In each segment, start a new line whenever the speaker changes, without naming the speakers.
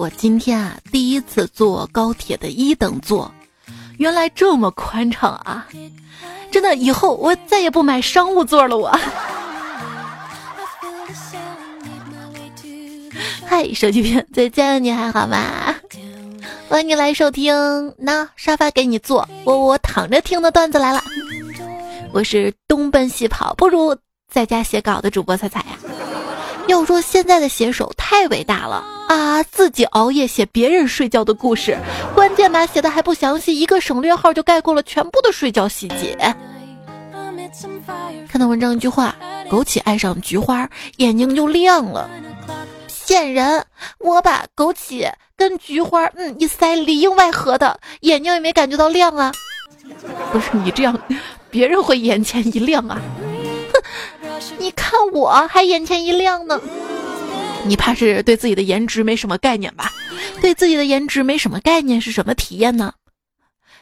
我今天啊第一次坐高铁的一等座，原来这么宽敞啊！真的，以后我再也不买商务座了。我，嗨，手机边再见你还好吗？欢迎你来收听，那沙发给你坐，我我躺着听的段子来了。我是东奔西跑不如在家写稿的主播彩彩呀。要说现在的写手太伟大了啊，自己熬夜写别人睡觉的故事，关键吧写的还不详细，一个省略号就概括了全部的睡觉细节。看到文章一句话，枸杞爱上菊花，眼睛就亮了。骗人！我把枸杞跟菊花，嗯，一塞里应外合的，眼睛也没感觉到亮啊。不是你这样，别人会眼前一亮啊。哼，你看我还眼前一亮呢。你怕是对自己的颜值没什么概念吧？对自己的颜值没什么概念是什么体验呢？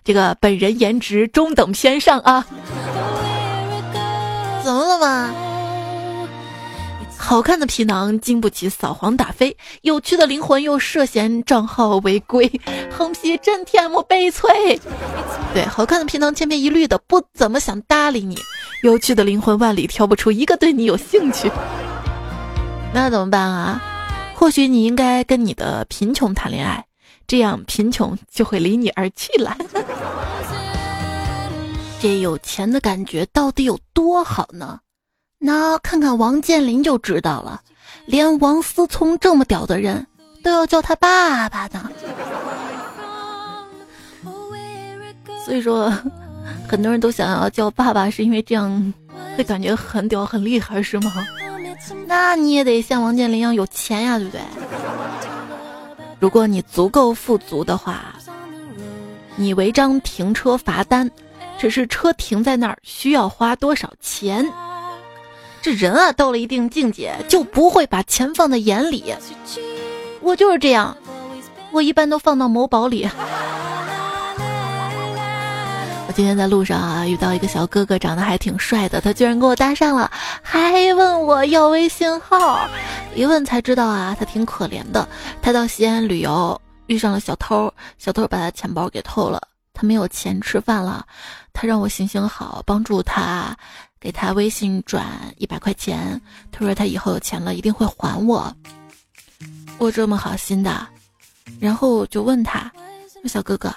这个本人颜值中等偏上啊。怎么了嘛？好看的皮囊经不起扫黄打非，有趣的灵魂又涉嫌账号违规，横批真甜我悲催。对，好看的皮囊千篇一律的不怎么想搭理你，有趣的灵魂万里挑不出一个对你有兴趣。那怎么办啊？或许你应该跟你的贫穷谈恋爱，这样贫穷就会离你而去了。这有钱的感觉到底有多好呢？那看看王健林就知道了，连王思聪这么屌的人都要叫他爸爸呢。所以说，很多人都想要叫爸爸，是因为这样会感觉很屌、很厉害，是吗？那你也得像王健林一样有钱呀，对不对？如果你足够富足的话，你违章停车罚单。只是车停在那儿需要花多少钱？这人啊，到了一定境界就不会把钱放在眼里。我就是这样，我一般都放到某宝里。我今天在路上啊，遇到一个小哥哥，长得还挺帅的，他居然跟我搭讪了，还问我要微信号。一问才知道啊，他挺可怜的，他到西安旅游遇上了小偷，小偷把他钱包给偷了。他没有钱吃饭了，他让我行行好，帮助他，给他微信转一百块钱。他说他以后有钱了一定会还我。我这么好心的，然后就问他：“小哥哥，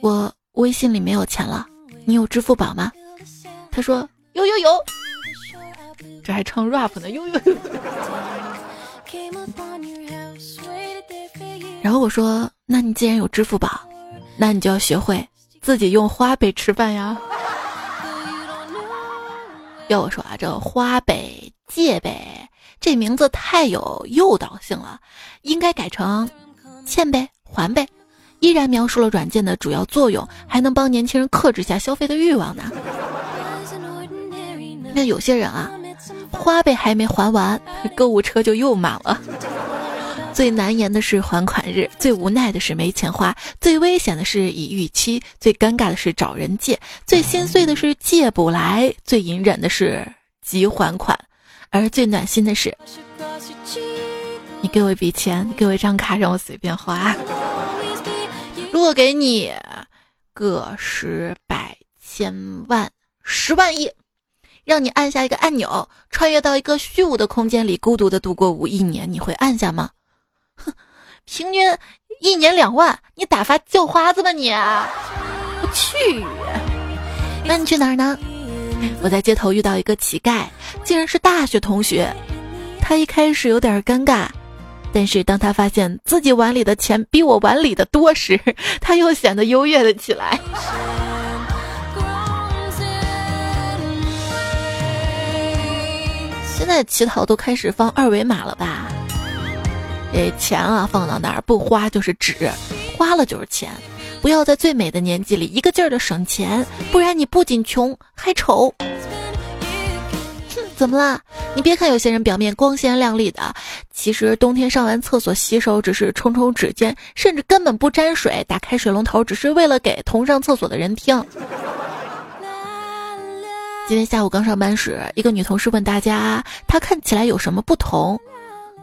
我微信里没有钱了，你有支付宝吗？”他说：“有有有。”这还唱 rap 呢，有有有。然后我说：“那你既然有支付宝。”那你就要学会自己用花呗吃饭呀。要我说啊，这花呗、借呗这名字太有诱导性了，应该改成欠呗、还呗，依然描述了软件的主要作用，还能帮年轻人克制下消费的欲望呢。那有些人啊，花呗还没还完，购物车就又满了。最难言的是还款日，最无奈的是没钱花，最危险的是已逾期，最尴尬的是找人借，最心碎的是借不来，最隐忍的是急还款，而最暖心的是，你给我一笔钱，给我一张卡，让我随便花。如果给你个十百千万十万亿，让你按下一个按钮，穿越到一个虚无的空间里，孤独的度过五亿年，你会按下吗？哼，平均一年两万，你打发叫花子吧你！我去，那你去哪儿呢？我在街头遇到一个乞丐，竟然是大学同学。他一开始有点尴尬，但是当他发现自己碗里的钱比我碗里的多时，他又显得优越了起来。现在乞讨都开始放二维码了吧？这钱啊，放到那儿不花就是纸，花了就是钱。不要在最美的年纪里一个劲儿的省钱，不然你不仅穷还丑。哼，怎么啦？你别看有些人表面光鲜亮丽的，其实冬天上完厕所洗手只是冲冲指尖，甚至根本不沾水，打开水龙头只是为了给同上厕所的人听。今天下午刚上班时，一个女同事问大家，她看起来有什么不同？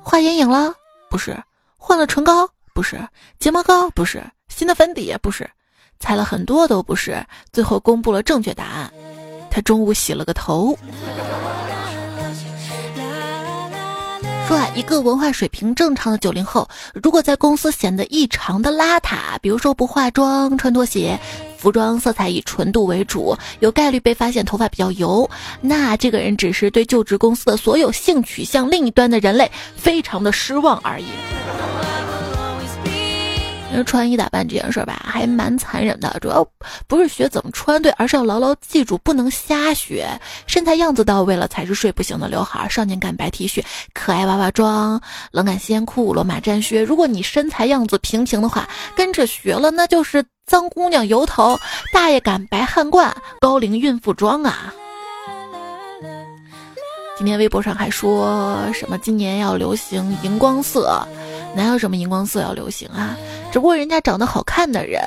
画眼影了。不是换了唇膏，不是；睫毛膏不是；新的粉底不是；猜了很多都不是。最后公布了正确答案。他中午洗了个头。说啊，一个文化水平正常的九零后，如果在公司显得异常的邋遢，比如说不化妆、穿拖鞋，服装色彩以纯度为主，有概率被发现头发比较油，那这个人只是对就职公司的所有性取向另一端的人类非常的失望而已。穿衣打扮这件事儿吧，还蛮残忍的。主要不是学怎么穿对，而是要牢牢记住，不能瞎学。身材样子到位了，才是睡不醒的刘海、少年感白 T 恤、可爱娃娃装、冷感西裤、罗马战靴。如果你身材样子平平的话，跟着学了，那就是脏姑娘油头、大爷感白汉冠、高龄孕妇装啊。今天微博上还说什么今年要流行荧光色，哪有什么荧光色要流行啊？只不过人家长得好看的人，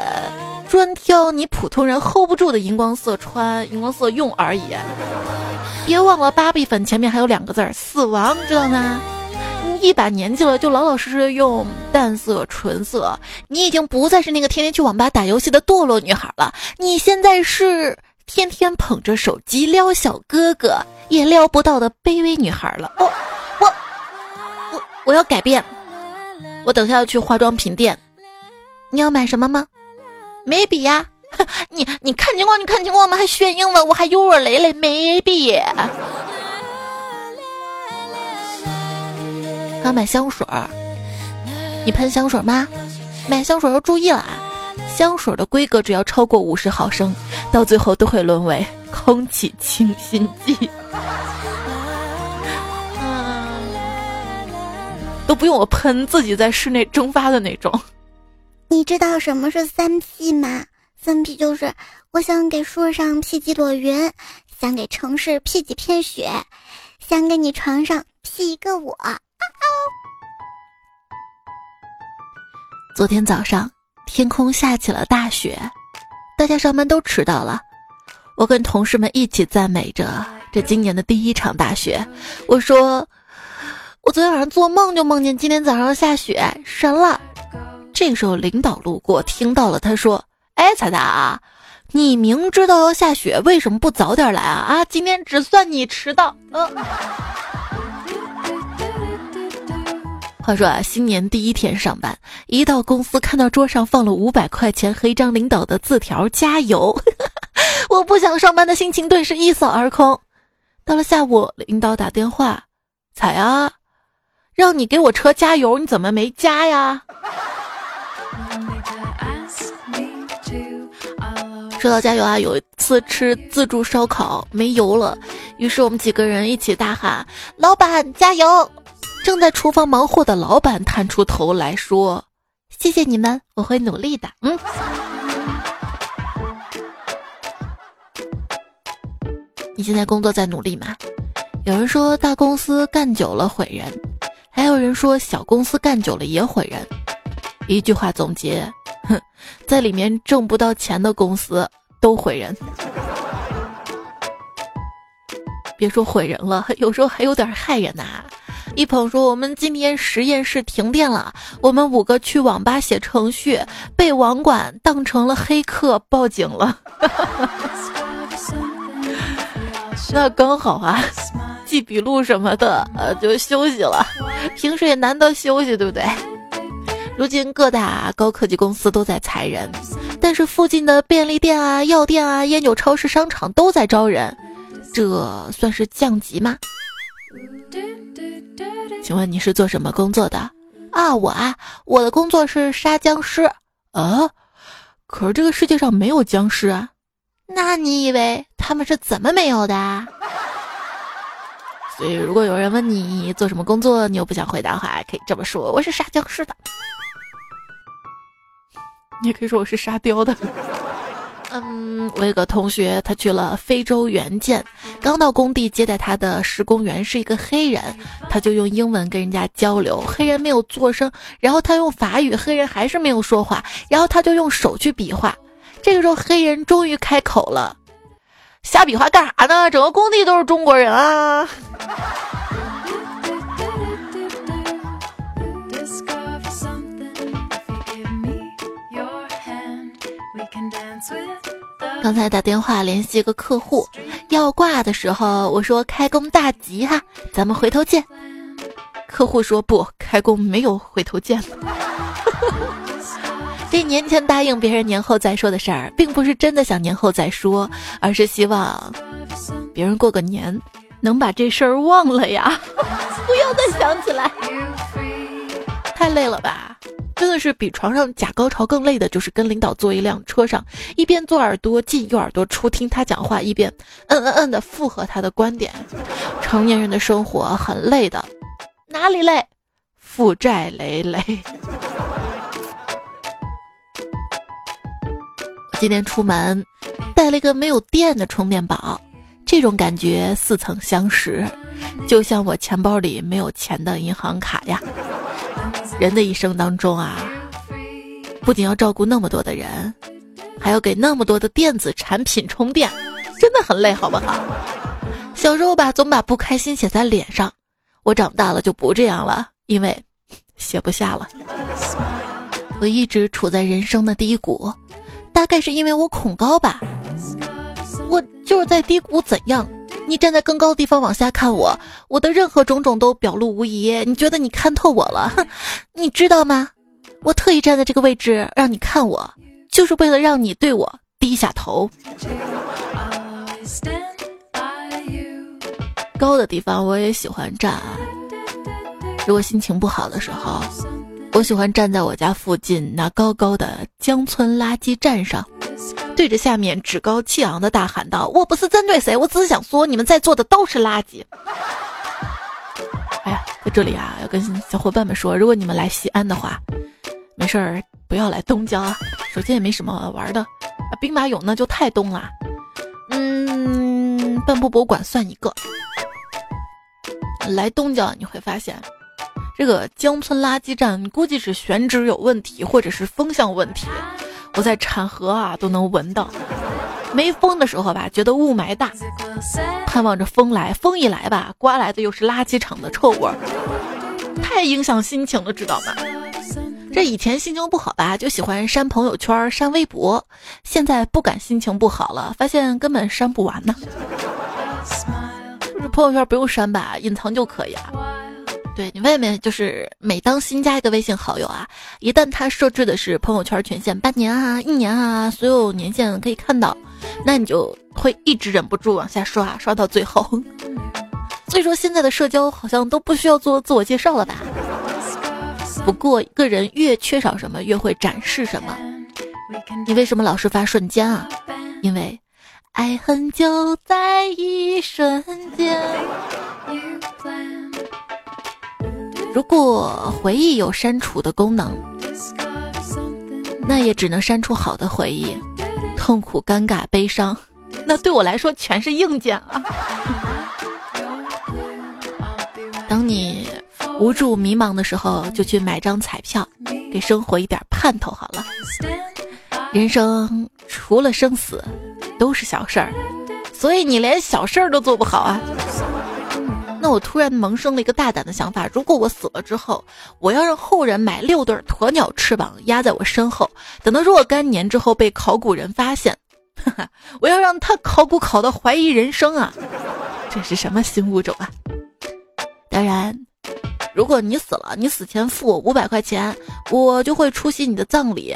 专挑你普通人 hold 不住的荧光色穿、荧光色用而已。别忘了芭比粉前面还有两个字儿“死亡”，知道吗？你一把年纪了，就老老实实用淡色、纯色。你已经不再是那个天天去网吧打游戏的堕落女孩了，你现在是天天捧着手机撩小哥哥也撩不到的卑微女孩了。我、我、我、我要改变。我等下要去化妆品店。你要买什么吗？眉笔呀！你你看情况，你看情况吗？还炫英文，我还有我雷雷眉笔。刚买香水儿，你喷香水吗？买香水要注意了啊！香水的规格只要超过五十毫升，到最后都会沦为空气清新剂。都不用我喷，自己在室内蒸发的那种。
你知道什么是三 P 吗？三 P 就是我想给树上 P 几朵云，想给城市 P 几片雪，想给你床上 P 一个我。
昨天早上天空下起了大雪，大家上班都迟到了。我跟同事们一起赞美着这今年的第一场大雪。我说，我昨天晚上做梦就梦见今天早上下雪，神了。这个时候，领导路过，听到了，他说：“哎，彩彩啊，你明知道要下雪，为什么不早点来啊？啊，今天只算你迟到。”嗯。话说啊，新年第一天上班，一到公司看到桌上放了五百块钱和一张领导的字条，加油！我不想上班的心情顿时一扫而空。到了下午，领导打电话：“彩啊，让你给我车加油，你怎么没加呀？”说到加油啊，有一次吃自助烧烤没油了，于是我们几个人一起大喊：“老板加油！”正在厨房忙活的老板探出头来说：“谢谢你们，我会努力的。”嗯。你现在工作在努力吗？有人说大公司干久了毁人，还有人说小公司干久了也毁人。一句话总结。哼，在里面挣不到钱的公司都毁人，别说毁人了，有时候还有点害人呐。一朋友说，我们今天实验室停电了，我们五个去网吧写程序，被网管当成了黑客，报警了。那刚好啊，记笔录什么的，呃，就休息了。平时也难得休息，对不对？如今各大高科技公司都在裁人，但是附近的便利店啊、药店啊、烟酒超市、商场都在招人，这算是降级吗？请问你是做什么工作的？啊，我啊，我的工作是杀僵尸。啊，可是这个世界上没有僵尸啊？那你以为他们是怎么没有的？所以，如果有人问你做什么工作，你又不想回答的话，可以这么说：我是杀僵尸的。你也可以说我是沙雕的。嗯，我有个同学，他去了非洲援建，刚到工地接待他的施工员是一个黑人，他就用英文跟人家交流，黑人没有做声，然后他用法语，黑人还是没有说话，然后他就用手去比划，这个时候黑人终于开口了：“瞎比划干啥呢？整个工地都是中国人啊！”刚才打电话联系一个客户，要挂的时候，我说开工大吉哈，咱们回头见。客户说不，开工没有回头见。这年前答应别人年后再说的事儿，并不是真的想年后再说，而是希望别人过个年能把这事儿忘了呀，不要再想起来。太累了吧？真的是比床上假高潮更累的，就是跟领导坐一辆车上，一边做耳朵进右耳朵出听他讲话，一边嗯嗯嗯的附和他的观点。成年人的生活很累的，哪里累？负债累累。今天出门带了一个没有电的充电宝，这种感觉似曾相识，就像我钱包里没有钱的银行卡呀。人的一生当中啊，不仅要照顾那么多的人，还要给那么多的电子产品充电，真的很累，好不好？小时候吧，总把不开心写在脸上，我长大了就不这样了，因为写不下了。我一直处在人生的低谷，大概是因为我恐高吧。我就是在低谷，怎样？你站在更高的地方往下看我，我的任何种种都表露无遗。你觉得你看透我了？哼，你知道吗？我特意站在这个位置让你看我，就是为了让你对我低下头。高的地方我也喜欢站。如果心情不好的时候，我喜欢站在我家附近那高高的江村垃圾站上。对着下面趾高气昂的大喊道：“我不是针对谁，我只是想说，你们在座的都是垃圾。”哎呀，在这里啊，要跟小伙伴们说，如果你们来西安的话，没事儿不要来东郊啊，首先也没什么玩的，啊，兵马俑那就太东了。嗯，半步博物馆算一个。来东郊你会发现，这个江村垃圾站估计是选址有问题，或者是风向问题。我在产河啊，都能闻到。没风的时候吧，觉得雾霾大，盼望着风来。风一来吧，刮来的又是垃圾场的臭味，太影响心情了，知道吗？这以前心情不好吧，就喜欢删朋友圈、删微博，现在不敢心情不好了，发现根本删不完呢。这 朋友圈不用删吧，隐藏就可以啊。对你外面就是每当新加一个微信好友啊，一旦他设置的是朋友圈权限半年啊、一年啊，所有年限可以看到，那你就会一直忍不住往下刷，刷到最后。所以说现在的社交好像都不需要做自我介绍了吧？不过一个人越缺少什么，越会展示什么。你为什么老是发瞬间啊？因为爱恨就在一瞬间。如果回忆有删除的功能，那也只能删除好的回忆，痛苦、尴尬、悲伤，那对我来说全是硬件啊。当你无助、迷茫的时候，就去买张彩票，给生活一点盼头好了。人生除了生死，都是小事儿，所以你连小事儿都做不好啊。那我突然萌生了一个大胆的想法：如果我死了之后，我要让后人买六对鸵鸟翅膀压在我身后，等到若干年之后被考古人发现，我要让他考古考到怀疑人生啊！这是什么新物种啊？当然，如果你死了，你死前付我五百块钱，我就会出席你的葬礼。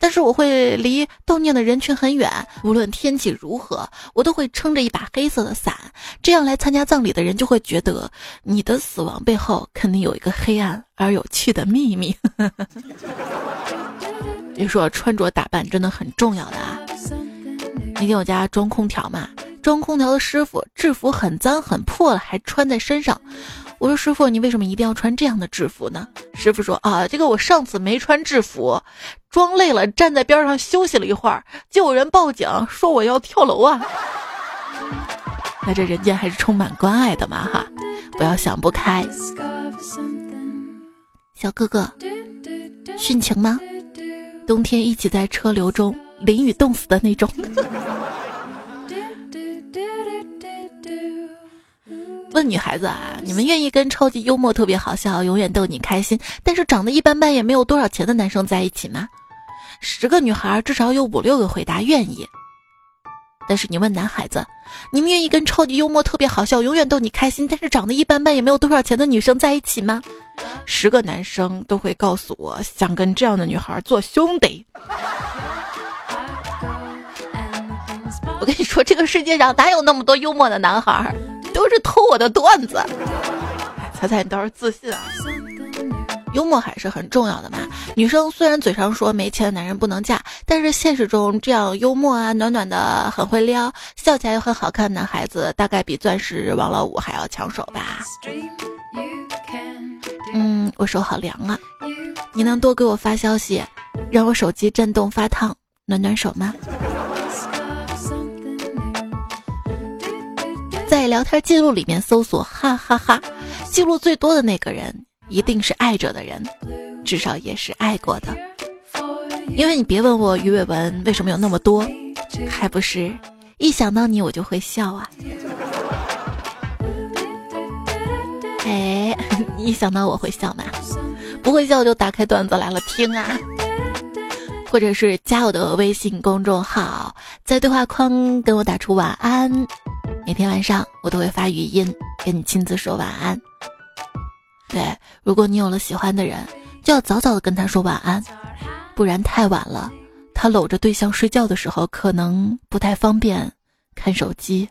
但是我会离悼念的人群很远，无论天气如何，我都会撑着一把黑色的伞。这样来参加葬礼的人就会觉得你的死亡背后肯定有一个黑暗而有趣的秘密。别说穿着打扮真的很重要的啊！那天我家装空调嘛，装空调的师傅制服很脏很破了，还穿在身上。我说师傅，你为什么一定要穿这样的制服呢？师傅说啊，这个我上次没穿制服，装累了，站在边上休息了一会儿，就有人报警说我要跳楼啊。那这人间还是充满关爱的嘛哈，不要想不开。小哥哥，殉情吗？冬天一起在车流中淋雨冻死的那种。问女孩子啊，你们愿意跟超级幽默、特别好笑、永远逗你开心，但是长得一般般也没有多少钱的男生在一起吗？十个女孩至少有五六个回答愿意。但是你问男孩子，你们愿意跟超级幽默、特别好笑、永远逗你开心，但是长得一般般也没有多少钱的女生在一起吗？十个男生都会告诉我，想跟这样的女孩做兄弟。我跟你说，这个世界上哪有那么多幽默的男孩，都是偷我的段子。猜猜你倒是自信啊！幽默还是很重要的嘛。女生虽然嘴上说没钱的男人不能嫁，但是现实中这样幽默啊、暖暖的、很会撩、笑起来又很好看的男孩子，大概比钻石王老五还要抢手吧。嗯，我手好凉啊，你能多给我发消息，让我手机震动发烫，暖暖手吗？聊天记录里面搜索哈哈哈，记录最多的那个人一定是爱着的人，至少也是爱过的。因为你别问我鱼尾纹为什么有那么多，还不是一想到你我就会笑啊。哎，一想到我会笑吗？不会笑就打开段子来了听啊，或者是加我的微信公众号，在对话框跟我打出晚安。每天晚上我都会发语音跟你亲自说晚安。对，如果你有了喜欢的人，就要早早的跟他说晚安，不然太晚了，他搂着对象睡觉的时候可能不太方便看手机。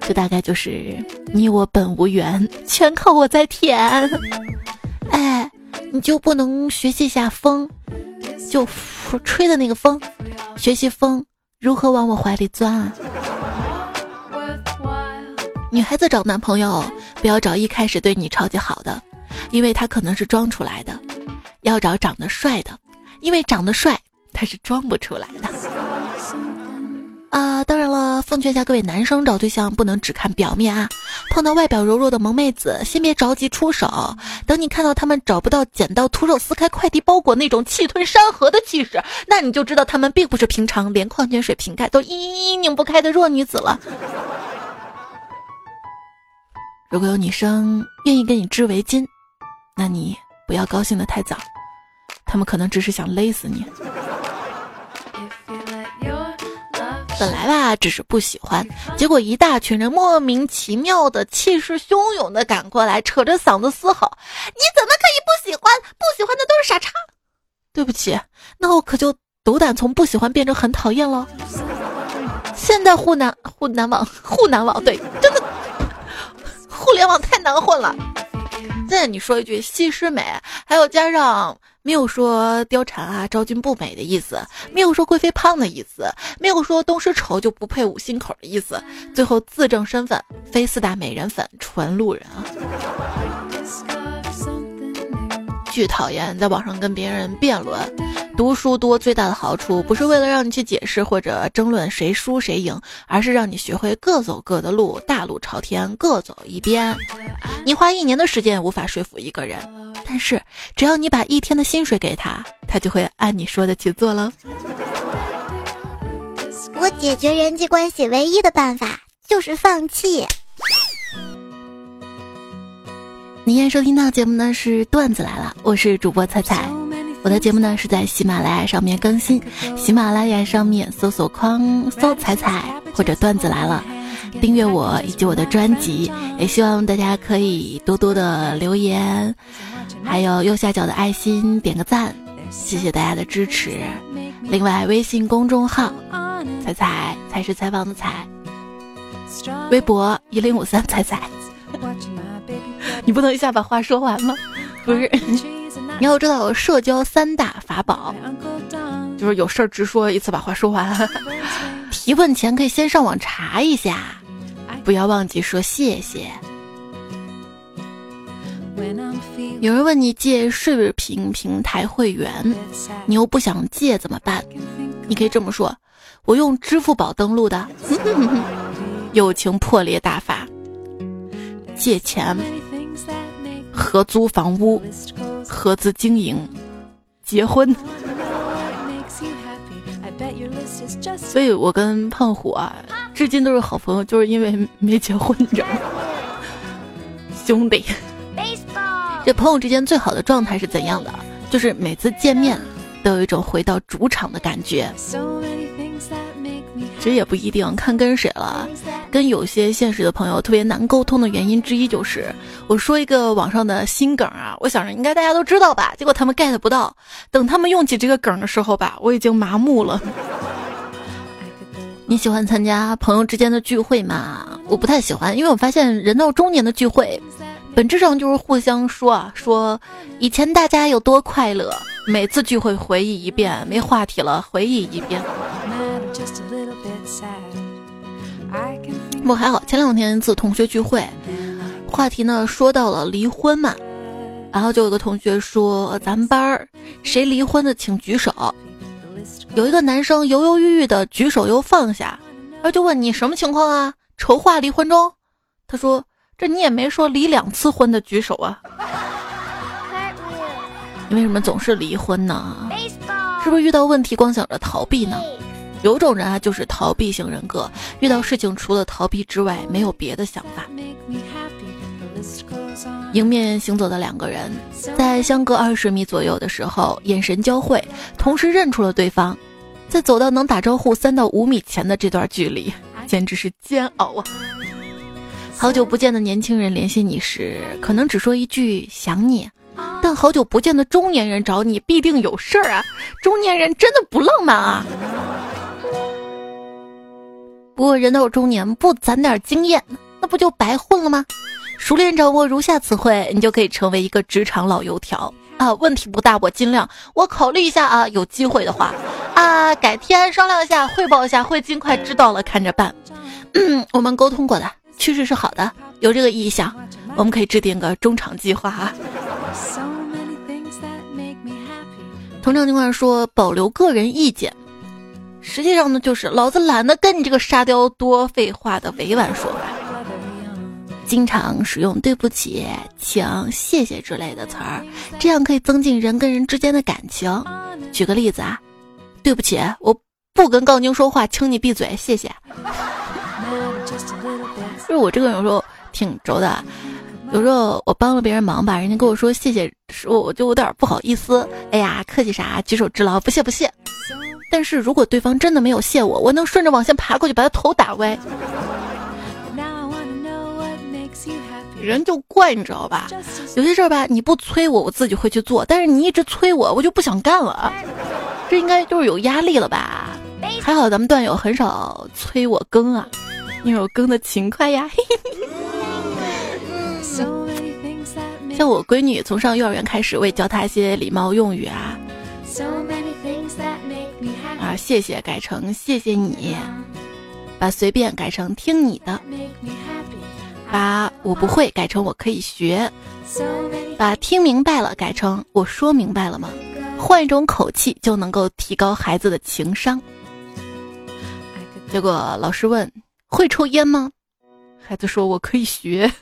这大概就是你我本无缘，全靠我在舔。哎，你就不能学习一下风，就吹的那个风，学习风。如何往我怀里钻啊？女孩子找男朋友不要找一开始对你超级好的，因为他可能是装出来的；要找长得帅的，因为长得帅他是装不出来的。啊，当然了，奉劝一下各位男生找对象不能只看表面啊！碰到外表柔弱的萌妹子，先别着急出手，等你看到他们找不到捡到徒手撕开快递包裹那种气吞山河的气势，那你就知道他们并不是平常连矿泉水瓶盖都一拧不开的弱女子了。如果有女生愿意给你织围巾，那你不要高兴的太早，他们可能只是想勒死你。本来吧，只是不喜欢，结果一大群人莫名其妙的气势汹涌的赶过来，扯着嗓子嘶吼：“你怎么可以不喜欢？不喜欢的都是傻叉！”对不起，那我可就斗胆从不喜欢变成很讨厌了。现在互南互南网互南网对，真的互联网太难混了。现在你说一句西施美，还有加上没有说貂蝉啊昭君不美的意思，没有说贵妃胖的意思，没有说东施丑就不配五心口的意思，最后自证身份非四大美人粉，纯路人啊！巨讨厌在网上跟别人辩论。读书多最大的好处，不是为了让你去解释或者争论谁输谁赢，而是让你学会各走各的路，大路朝天，各走一边。你花一年的时间也无法说服一个人，但是只要你把一天的薪水给他，他就会按你说的去做了。
我解决人际关系唯一的办法就是放弃。
您现在收听到节目呢是段子来了，我是主播彩彩。我的节目呢是在喜马拉雅上面更新，喜马拉雅上面搜索框搜“彩彩”或者“段子来了”，订阅我以及我的专辑。也希望大家可以多多的留言，还有右下角的爱心点个赞，谢谢大家的支持。另外，微信公众号“彩彩才是采访的彩”，微博一零五三彩彩。你不能一下把话说完吗？不是。你要知道，社交三大法宝，就是有事儿直说，一次把话说完。提问前可以先上网查一下，不要忘记说谢谢。有人问你借视频平台会员，你又不想借怎么办？你可以这么说：我用支付宝登录的，友情破裂大法，借钱合租房屋。合资经营，结婚，所以我跟胖虎啊，至今都是好朋友，就是因为没结婚，你知道吗？兄弟，这朋友之间最好的状态是怎样的？就是每次见面都有一种回到主场的感觉。其实也不一定，看跟谁了。跟有些现实的朋友特别难沟通的原因之一就是，我说一个网上的新梗啊，我想着应该大家都知道吧，结果他们 get 不到。等他们用起这个梗的时候吧，我已经麻木了。你喜欢参加朋友之间的聚会吗？我不太喜欢，因为我发现人到中年的聚会，本质上就是互相说啊，说以前大家有多快乐，每次聚会回忆一遍，没话题了回忆一遍。我还好，前两天一次同学聚会，话题呢说到了离婚嘛，然后就有个同学说咱们班儿谁离婚的请举手，有一个男生犹犹豫豫的举手又放下，然后就问你什么情况啊？筹划离婚中？他说这你也没说离两次婚的举手啊？你为什么总是离婚呢？是不是遇到问题光想着逃避呢？有种人啊，就是逃避型人格，遇到事情除了逃避之外，没有别的想法。迎面行走的两个人，在相隔二十米左右的时候，眼神交汇，同时认出了对方。在走到能打招呼三到五米前的这段距离，简直是煎熬啊！好久不见的年轻人联系你时，可能只说一句想你，但好久不见的中年人找你，必定有事儿啊！中年人真的不浪漫啊！不过人到中年，不攒点经验，那不就白混了吗？熟练掌握如下词汇，你就可以成为一个职场老油条啊！问题不大，我尽量，我考虑一下啊，有机会的话啊，改天商量一下，汇报一下，会尽快知道了，看着办。嗯，我们沟通过的，趋势是好的，有这个意向，我们可以制定个中场计划啊。通常情况说，保留个人意见。实际上呢，就是老子懒得跟你这个沙雕多废话的委婉说法。经常使用“对不起”“请”“谢谢”之类的词儿，这样可以增进人跟人之间的感情。举个例子啊，“对不起，我不跟杠精说话，请你闭嘴，谢谢。”就是我这个人有时候挺轴的，有时候我帮了别人忙吧，人家跟我说谢谢，我我就有点不好意思。哎呀，客气啥？举手之劳，不谢不谢。但是如果对方真的没有谢我，我能顺着网线爬过去把他头打歪。人就怪你知道吧？有些事儿吧，你不催我，我自己会去做；但是你一直催我，我就不想干了。这应该就是有压力了吧？还好咱们段友很少催我更啊，因为我更的勤快呀。像我闺女从上幼儿园开始，我也教她一些礼貌用语啊。啊，谢谢改成谢谢你，把随便改成听你的，把我不会改成我可以学，把听明白了改成我说明白了吗？换一种口气就能够提高孩子的情商。结果老师问会抽烟吗？孩子说我可以学。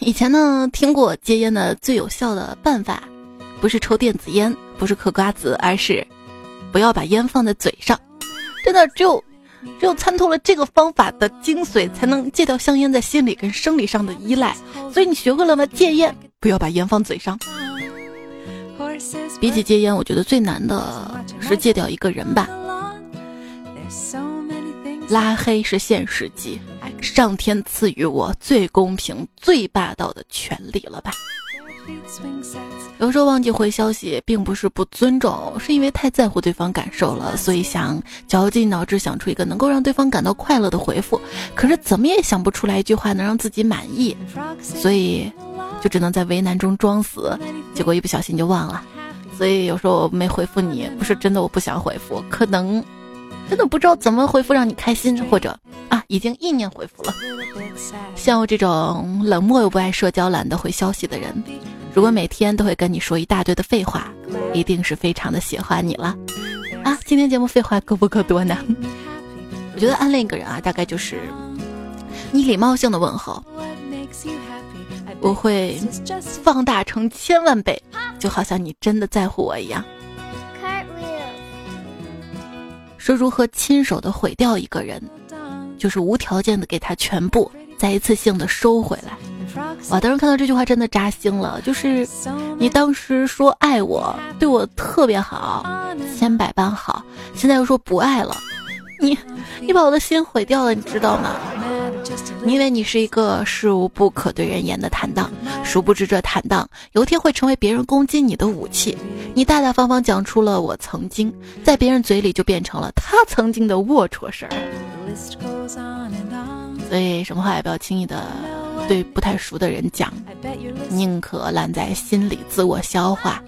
以前呢，听过戒烟的最有效的办法。不是抽电子烟，不是嗑瓜子，而是不要把烟放在嘴上。真的，只有只有参透了这个方法的精髓，才能戒掉香烟在心理跟生理上的依赖。所以你学会了吗？戒烟，不要把烟放嘴上。比起戒烟，我觉得最难的是戒掉一个人吧。拉黑是现实级，上天赐予我最公平、最霸道的权利了吧？有时候忘记回消息，并不是不尊重，是因为太在乎对方感受了，所以想绞尽脑汁想出一个能够让对方感到快乐的回复，可是怎么也想不出来一句话能让自己满意，所以就只能在为难中装死，结果一不小心就忘了。所以有时候我没回复你，不是真的我不想回复，可能真的不知道怎么回复让你开心，或者啊已经意念回复了。像我这种冷漠又不爱社交、懒得回消息的人。如果每天都会跟你说一大堆的废话，一定是非常的喜欢你了啊！今天节目废话够不够多呢？我觉得暗恋一个人啊，大概就是你礼貌性的问候，我会放大成千万倍，就好像你真的在乎我一样。说如何亲手的毁掉一个人，就是无条件的给他全部，再一次性的收回来。我，当时看到这句话真的扎心了，就是你当时说爱我，对我特别好，先百般好，现在又说不爱了，你你把我的心毁掉了，你知道吗？你以为你是一个事无不可对人言的坦荡，殊不知这坦荡有一天会成为别人攻击你的武器。你大大方方讲出了我曾经，在别人嘴里就变成了他曾经的龌龊事儿。所以什么话也不要轻易的对不太熟的人讲，宁可烂在心里自我消化。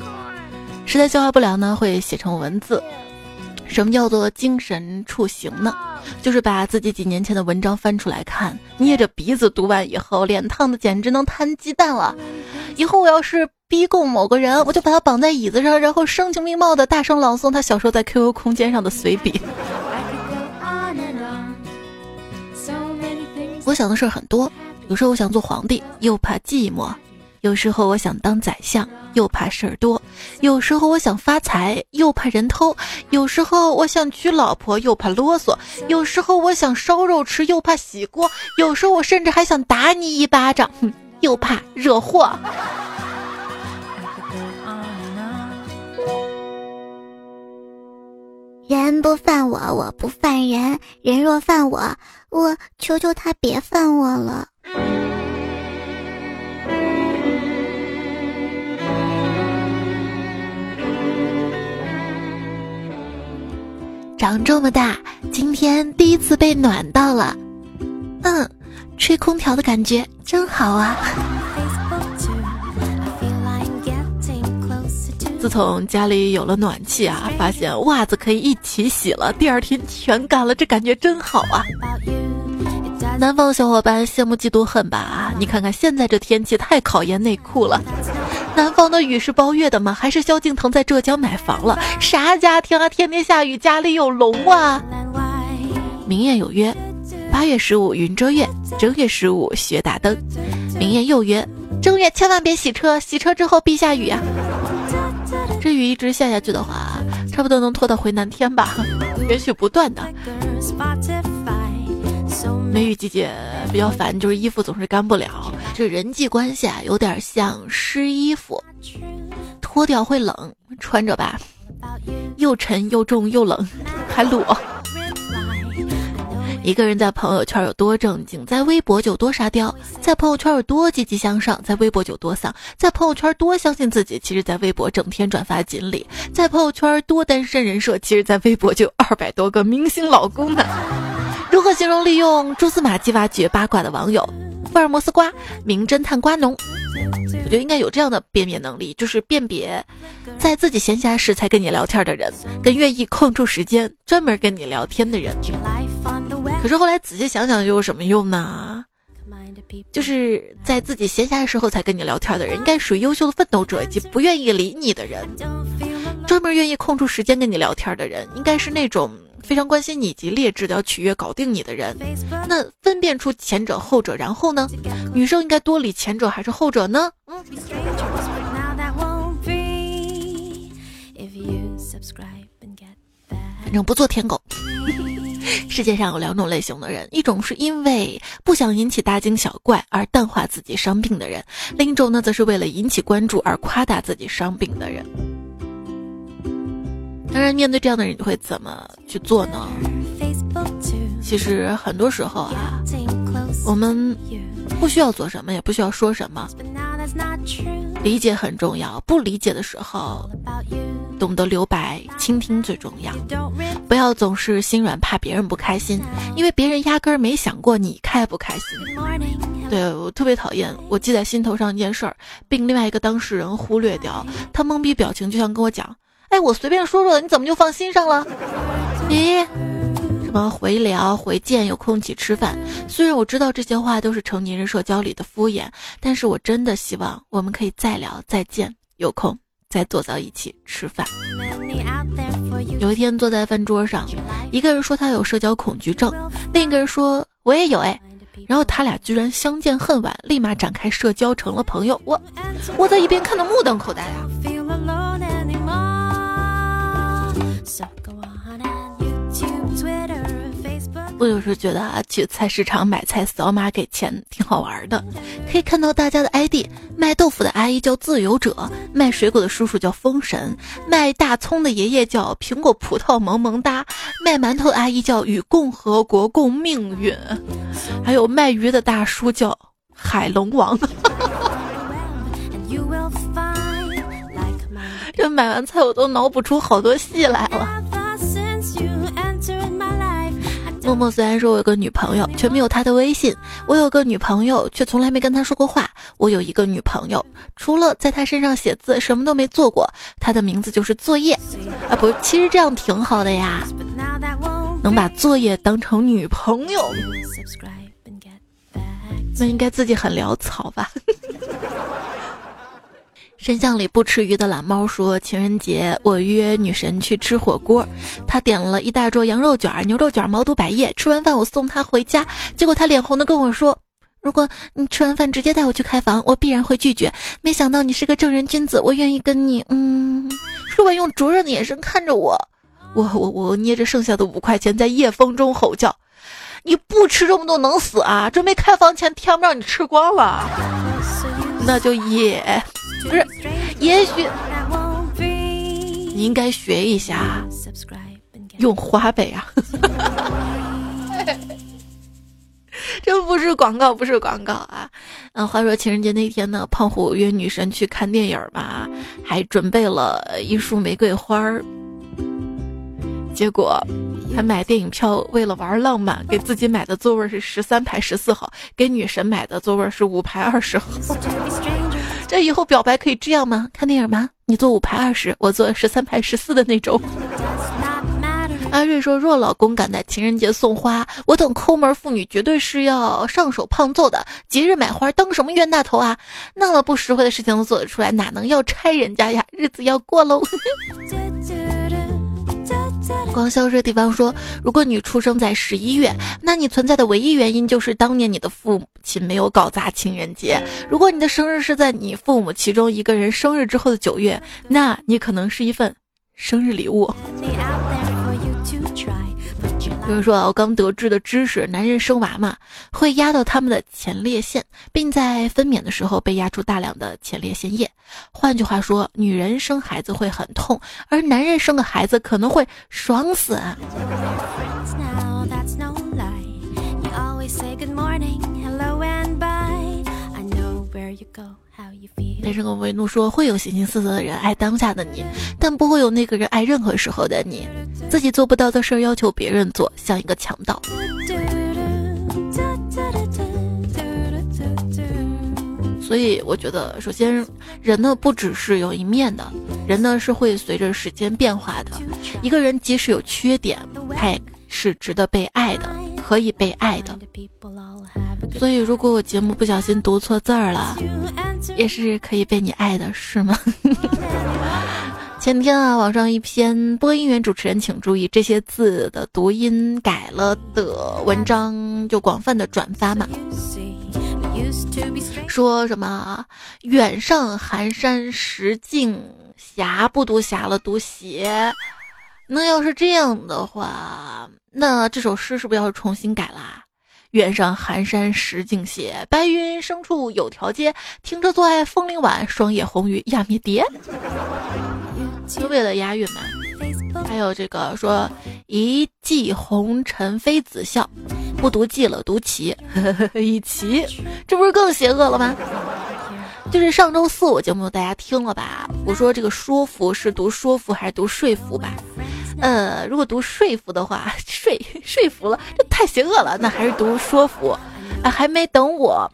实在消化不了呢，会写成文字。什么叫做精神处刑呢？就是把自己几年前的文章翻出来看，捏着鼻子读完以后，脸烫的简直能摊鸡蛋了。以后我要是逼供某个人，我就把他绑在椅子上，然后声情并茂的大声朗诵他小时候在 QQ 空间上的随笔。我想的事很多，有时候我想做皇帝，又怕寂寞。有时候我想当宰相，又怕事儿多；有时候我想发财，又怕人偷；有时候我想娶老婆，又怕啰嗦；有时候我想烧肉吃，又怕洗锅；有时候我甚至还想打你一巴掌，哼，又怕惹祸。
人不犯我，我不犯人；人若犯我，我求求他别犯我了。
长这么大，今天第一次被暖到了，嗯，吹空调的感觉真好啊！自从家里有了暖气啊，发现袜子可以一起洗了，第二天全干了，这感觉真好啊！南方小伙伴羡慕嫉妒恨吧？你看看现在这天气太考验内裤了。南方的雨是包月的吗？还是萧敬腾在浙江买房了？啥家庭啊？天天下雨，家里有龙啊？明艳有约，八月十五云遮月，正月十五雪打灯。明艳又约，正月千万别洗车，洗车之后必下雨啊！这雨一直下下去的话，差不多能拖到回南天吧？也许不断的。梅雨季节比较烦，就是衣服总是干不了。这人际关系啊，有点像湿衣服，脱掉会冷，穿着吧，又沉又重又冷，还裸。一个人在朋友圈有多正经，在微博就多沙雕；在朋友圈有多积极向上，在微博就多丧；在朋友圈多相信自己，其实在微博整天转发锦鲤；在朋友圈多单身人设，其实在微博就有二百多个明星老公呢。如何形容利用蛛丝马迹挖掘八卦的网友？福尔摩斯瓜，名侦探瓜农。我觉得应该有这样的辨别能力，就是辨别在自己闲暇时才跟你聊天的人，跟愿意空出时间专门跟你聊天的人。可是后来仔细想想，又有什么用呢？就是在自己闲暇的时候才跟你聊天的人，应该属于优秀的奋斗者以及不愿意理你的人。专门愿意空出时间跟你聊天的人，应该是那种。非常关心你以及劣质的要取悦搞定你的人，那分辨出前者后者，然后呢？女生应该多理前者还是后者呢？反正不做舔狗。世界上有两种类型的人，一种是因为不想引起大惊小怪而淡化自己伤病的人，另一种呢，则是为了引起关注而夸大自己伤病的人。当然，面对这样的人，你会怎么去做呢？其实很多时候啊，我们不需要做什么，也不需要说什么。理解很重要，不理解的时候，懂得留白，倾听最重要。不要总是心软，怕别人不开心，因为别人压根儿没想过你开不开心。对我特别讨厌，我记在心头上一件事儿，并另外一个当事人忽略掉，他懵逼表情，就像跟我讲。哎，我随便说说的，你怎么就放心上了？咦，什么回聊、回见，有空一起吃饭？虽然我知道这些话都是成年人社交里的敷衍，但是我真的希望我们可以再聊、再见，有空再坐到一起吃饭。有一天坐在饭桌上，一个人说他有社交恐惧症，另一个人说我也有哎，然后他俩居然相见恨晚，立马展开社交，成了朋友。我我在一边看的目瞪口呆啊。我有时候觉得啊，去菜市场买菜扫码给钱挺好玩的，可以看到大家的 ID。卖豆腐的阿姨叫自由者，卖水果的叔叔叫封神，卖大葱的爷爷叫苹果葡萄萌萌哒，卖馒头的阿姨叫与共和国共命运，还有卖鱼的大叔叫海龙王。这买完菜我都脑补出好多戏来了。默默虽然说我有个女朋友，却没有她的微信；我有个女朋友，却从来没跟她说过话。我有一个女朋友，除了在她身上写字，什么都没做过。她的名字就是作业啊，不，其实这样挺好的呀，能把作业当成女朋友，那应该自己很潦草吧。深巷里不吃鱼的懒猫说：“情人节我约女神去吃火锅，她点了一大桌羊肉卷、牛肉卷、毛肚、百叶。吃完饭我送她回家，结果她脸红的跟我说：‘如果你吃完饭直接带我去开房，我必然会拒绝。’没想到你是个正人君子，我愿意跟你……嗯。”说完用灼热的眼神看着我，我我我捏着剩下的五块钱在夜风中吼叫：“你不吃这么多能死啊！准备开房前天不让你吃光了，那就也。”不是，也许你应该学一下用花呗啊！这不是广告，不是广告啊！嗯，话说情人节那天呢，胖虎约女神去看电影吧，还准备了一束玫瑰花儿。结果他买电影票为了玩浪漫，给自己买的座位是十三排十四号，给女神买的座位是五排二十号。这以后表白可以这样吗？看电影吗？你坐五排二十，我坐十三排十四的那种。阿瑞说：“若老公敢在情人节送花，我等抠门妇女绝对是要上手胖揍的。节日买花当什么冤大头啊？那么不实惠的事情都做得出来，哪能要拆人家呀？日子要过喽。”光消失的地方说：“如果你出生在十一月，那你存在的唯一原因就是当年你的父亲没有搞砸情人节。如果你的生日是在你父母其中一个人生日之后的九月，那你可能是一份生日礼物。”比如说，我刚得知的知识：男人生娃嘛，会压到他们的前列腺，并在分娩的时候被压出大量的前列腺液。换句话说，女人生孩子会很痛，而男人生个孩子可能会爽死。单身狗为怒说：“会有形形色色的人爱当下的你，但不会有那个人爱任何时候的你。自己做不到的事儿要求别人做，像一个强盗。”所以我觉得，首先人呢不只是有一面的，人呢是会随着时间变化的。一个人即使有缺点，他也是值得被爱的，可以被爱的。所以，如果我节目不小心读错字儿了，也是可以被你爱的，是吗？前天啊，网上一篇播音员主持人请注意这些字的读音改了的文章，就广泛的转发嘛。说什么远上寒山石径斜，不读斜了，读斜。那要是这样的话，那这首诗是不是要重新改啦？远上寒山石径斜，白云深处有条街。停车坐爱枫林晚，霜叶红于亚灭蝶。就为了押韵嘛。还有这个说一骑红尘妃子笑，不读记了，读棋。一骑，这不是更邪恶了吗？就是上周四我节目大家听了吧？我说这个说服是读说服还是读说服吧？呃，如果读说服的话，说说服了，这太邪恶了。那还是读说服。啊，还没等我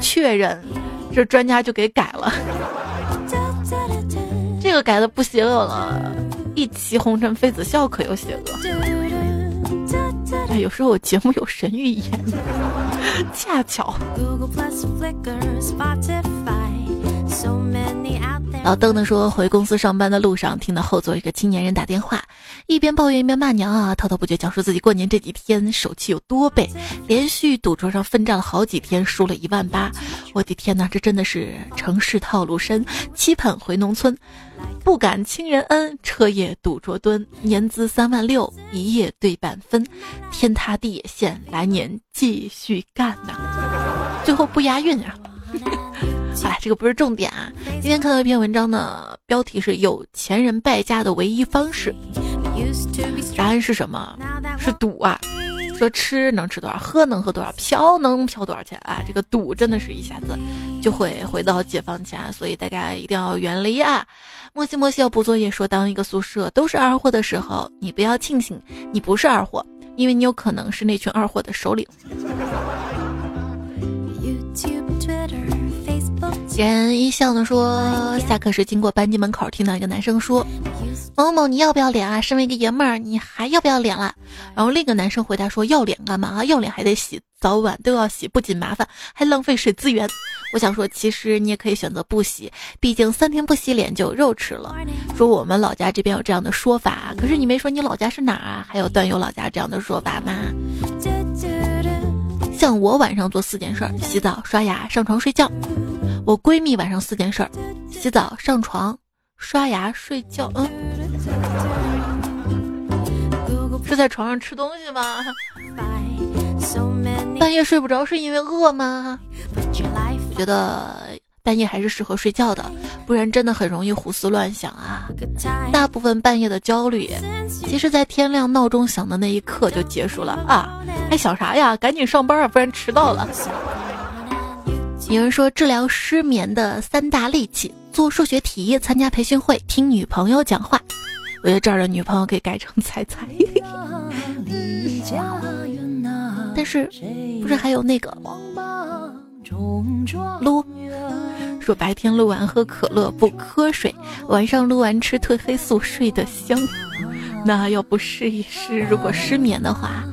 确认，这专家就给改了。这个改的不邪恶了，一骑红尘妃子笑可又邪恶。哎，有时候我节目有神预言，恰巧。老邓的说，回公司上班的路上，听到后座一个青年人打电话，一边抱怨一边骂娘啊，滔滔不绝讲述自己过年这几天手气有多背，连续赌桌上奋战了好几天，输了一万八。我的天哪，这真的是城市套路深，期盼回农村，不敢亲人恩，彻夜赌桌蹲，年资三万六，一夜对半分，天塌地也陷，来年继续干呐。最后不押韵啊。好了，这个不是重点啊。今天看到一篇文章呢，标题是“有钱人败家的唯一方式”。答案是什么？是赌啊！说吃能吃多少，喝能喝多少，嫖能嫖多少钱啊？这个赌真的是一下子就会回到解放前，所以大家一定要远离啊！莫西莫西要补作业，说当一个宿舍都是二货的时候，你不要庆幸你不是二货，因为你有可能是那群二货的首领。人一笑的说，下课时经过班级门口，听到一个男生说：“某某，你要不要脸啊？身为一个爷们儿，你还要不要脸了？”然后另一个男生回答说：“要脸干嘛啊？要脸还得洗，早晚都要洗，不仅麻烦，还浪费水资源。”我想说，其实你也可以选择不洗，毕竟三天不洗脸就有肉吃了。说我们老家这边有这样的说法，可是你没说你老家是哪儿啊？还有段友老家这样的说法吗？像我晚上做四件事儿：洗澡、刷牙、上床睡觉。我闺蜜晚上四件事儿：洗澡、上床、刷牙、睡觉。嗯，是在床上吃东西吗？半夜睡不着是因为饿吗？我觉得。半夜还是适合睡觉的，不然真的很容易胡思乱想啊。大部分半夜的焦虑，其实在天亮闹钟响的那一刻就结束了啊！还想啥呀？赶紧上班啊，不然迟到了。有人说治疗失眠的三大利器：做数学题、参加培训会、听女朋友讲话。我觉得这儿的女朋友可以改成彩彩。但是，不是还有那个撸？说白天录完喝可乐不瞌睡，晚上录完吃褪黑素睡得香。那要不试一试？如果失眠的话，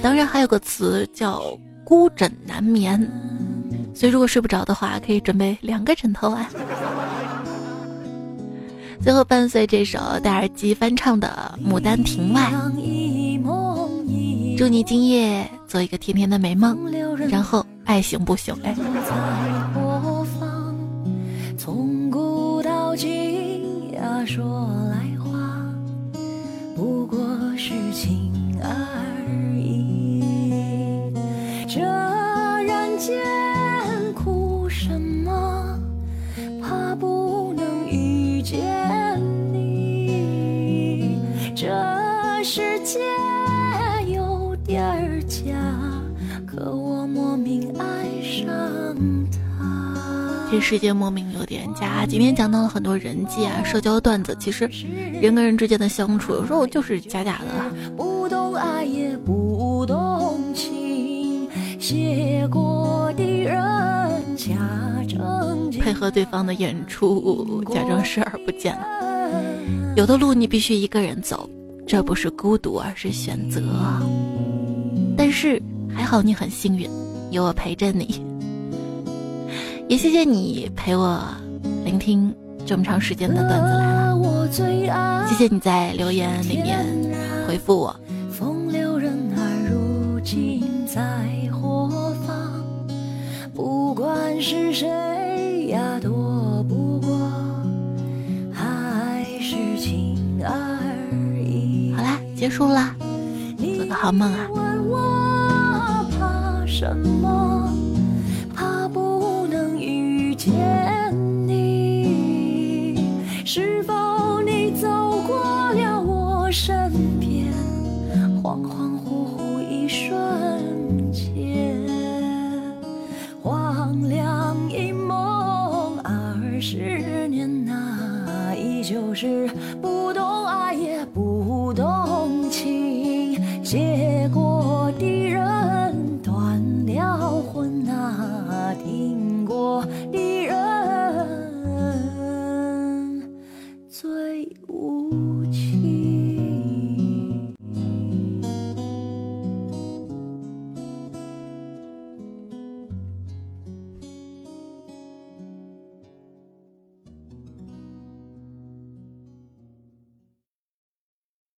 当然还有个词叫孤枕难眠。所以如果睡不着的话，可以准备两个枕头啊。最后伴随这首戴耳机翻唱的《牡丹亭外》，祝你今夜做一个甜甜的美梦，然后爱醒不醒哎。说来话，不过是情而界有点假，可我莫名爱上他。这世界莫名有点假。今天讲到了很多人际啊、社交段子，其实人跟人之间的相处，有时候就是假假的。不懂爱也不懂情，写过的人假正经，配合对方的演出，假装视而不见。有的路你必须一个人走，这不是孤独，而是选择。但是还好你很幸运，有我陪着你。也谢谢你陪我聆听这么长时间的段子来了，谢谢你在留言里面回复我。风流人儿如今在何方？不管是谁束啦，做个好梦啊。